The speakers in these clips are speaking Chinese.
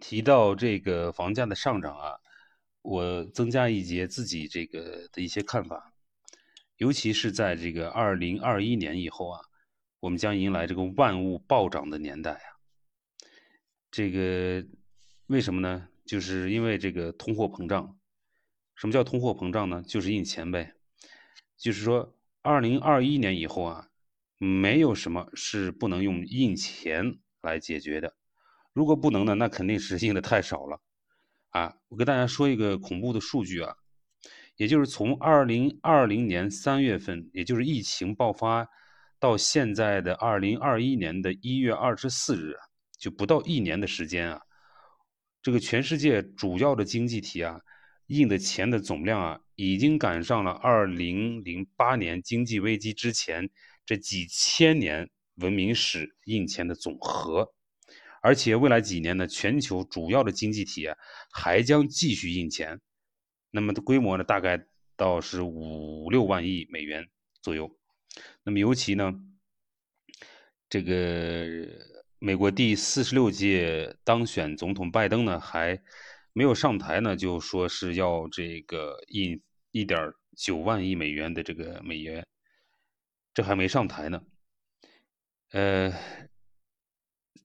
提到这个房价的上涨啊，我增加一节自己这个的一些看法，尤其是在这个二零二一年以后啊，我们将迎来这个万物暴涨的年代啊。这个为什么呢？就是因为这个通货膨胀。什么叫通货膨胀呢？就是印钱呗。就是说，二零二一年以后啊，没有什么是不能用印钱来解决的。如果不能呢，那肯定是印的太少了，啊！我跟大家说一个恐怖的数据啊，也就是从二零二零年三月份，也就是疫情爆发到现在的二零二一年的一月二十四日，就不到一年的时间啊，这个全世界主要的经济体啊，印的钱的总量啊，已经赶上了二零零八年经济危机之前这几千年文明史印钱的总和。而且未来几年呢，全球主要的经济体啊，还将继续印钱，那么的规模呢，大概到是五六万亿美元左右。那么尤其呢，这个美国第四十六届当选总统拜登呢，还没有上台呢，就说是要这个印一点九万亿美元的这个美元，这还没上台呢，呃。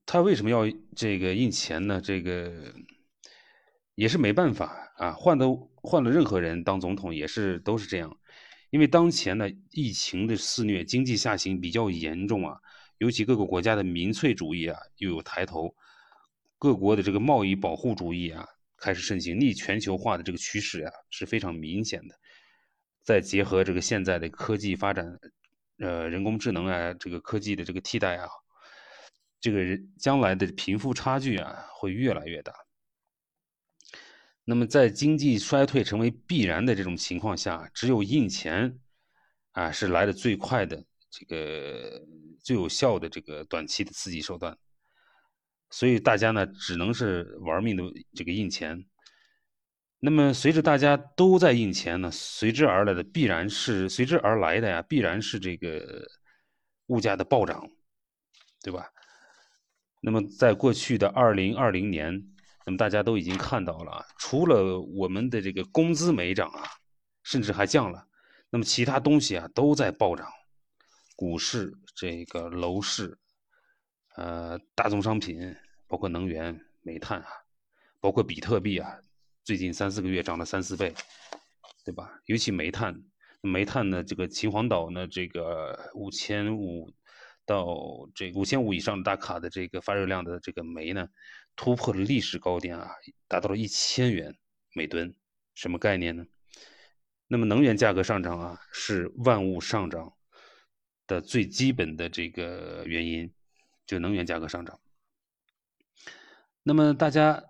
他为什么要这个印钱呢？这个也是没办法啊，换的换了任何人当总统也是都是这样，因为当前呢疫情的肆虐，经济下行比较严重啊，尤其各个国家的民粹主义啊又有抬头，各国的这个贸易保护主义啊开始盛行，逆全球化的这个趋势啊是非常明显的，再结合这个现在的科技发展，呃，人工智能啊，这个科技的这个替代啊。这个将来的贫富差距啊会越来越大。那么在经济衰退成为必然的这种情况下，只有印钱啊是来的最快的、这个最有效的这个短期的刺激手段。所以大家呢只能是玩命的这个印钱。那么随着大家都在印钱呢，随之而来的必然是随之而来的呀，必然是这个物价的暴涨，对吧？那么，在过去的二零二零年，那么大家都已经看到了，除了我们的这个工资没涨啊，甚至还降了，那么其他东西啊都在暴涨，股市、这个楼市、呃大宗商品，包括能源、煤炭啊，包括比特币啊，最近三四个月涨了三四倍，对吧？尤其煤炭，煤炭呢，这个秦皇岛呢，这个五千五。到这五千五以上大卡的这个发热量的这个煤呢，突破了历史高点啊，达到了一千元每吨，什么概念呢？那么能源价格上涨啊，是万物上涨的最基本的这个原因，就能源价格上涨。那么大家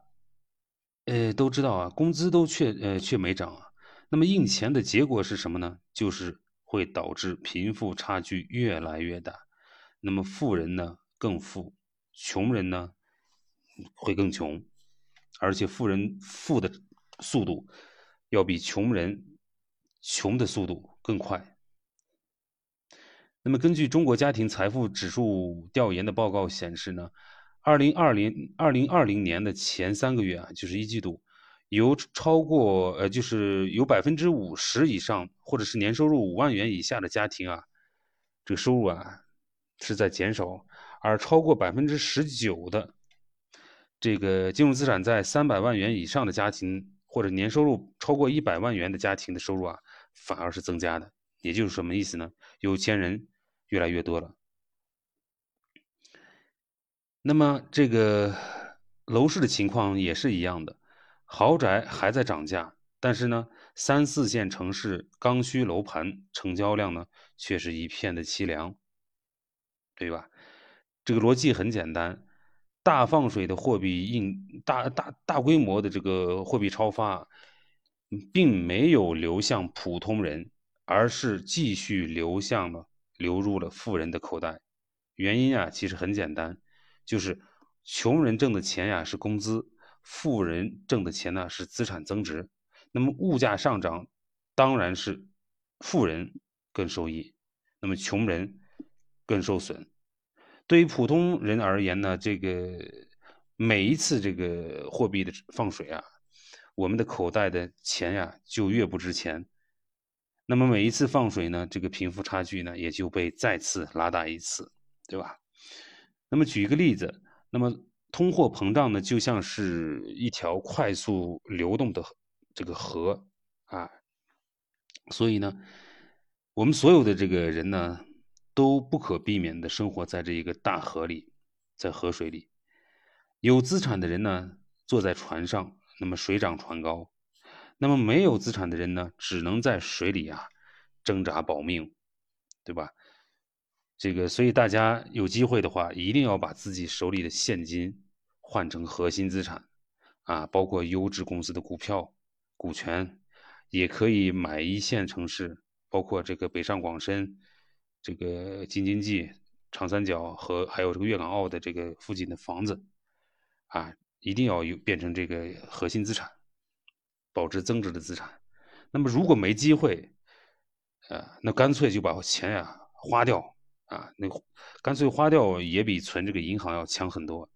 呃都知道啊，工资都却呃却没涨啊，那么印钱的结果是什么呢？就是会导致贫富差距越来越大。那么富人呢更富，穷人呢会更穷，而且富人富的速度要比穷人穷的速度更快。那么根据中国家庭财富指数调研的报告显示呢，二零二零二零二零年的前三个月啊，就是一季度，有超过呃就是有百分之五十以上或者是年收入五万元以下的家庭啊，这个收入啊。是在减少，而超过百分之十九的这个金融资产在三百万元以上的家庭，或者年收入超过一百万元的家庭的收入啊，反而是增加的。也就是什么意思呢？有钱人越来越多了。那么这个楼市的情况也是一样的，豪宅还在涨价，但是呢，三四线城市刚需楼盘成交量呢，却是一片的凄凉。对吧？这个逻辑很简单，大放水的货币印大大大规模的这个货币超发，并没有流向普通人，而是继续流向了流入了富人的口袋。原因啊，其实很简单，就是穷人挣的钱呀是工资，富人挣的钱呢是资产增值。那么物价上涨，当然是富人更受益，那么穷人。更受损。对于普通人而言呢，这个每一次这个货币的放水啊，我们的口袋的钱呀就越不值钱。那么每一次放水呢，这个贫富差距呢也就被再次拉大一次，对吧？那么举一个例子，那么通货膨胀呢就像是一条快速流动的这个河啊，所以呢，我们所有的这个人呢都不可避免的生活在这一个大河里，在河水里。有资产的人呢，坐在船上，那么水涨船高；那么没有资产的人呢，只能在水里啊挣扎保命，对吧？这个，所以大家有机会的话，一定要把自己手里的现金换成核心资产啊，包括优质公司的股票、股权，也可以买一线城市，包括这个北上广深、这个京津冀、长三角和还有这个粤港澳的这个附近的房子。啊，一定要有变成这个核心资产，保值增值的资产。那么如果没机会，呃，那干脆就把钱呀花掉啊，那干脆花掉也比存这个银行要强很多。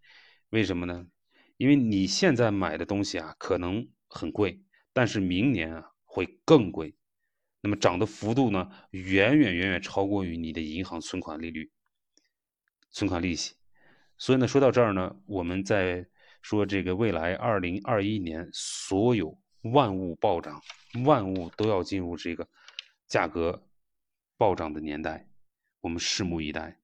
为什么呢？因为你现在买的东西啊可能很贵，但是明年啊会更贵，那么涨的幅度呢远远远远超过于你的银行存款利率、存款利息。所以呢，说到这儿呢，我们在说这个未来二零二一年，所有万物暴涨，万物都要进入这个价格暴涨的年代，我们拭目以待。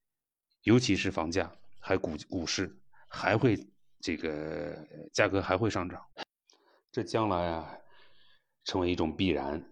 尤其是房价，还股股市还会这个价格还会上涨，这将来啊，成为一种必然。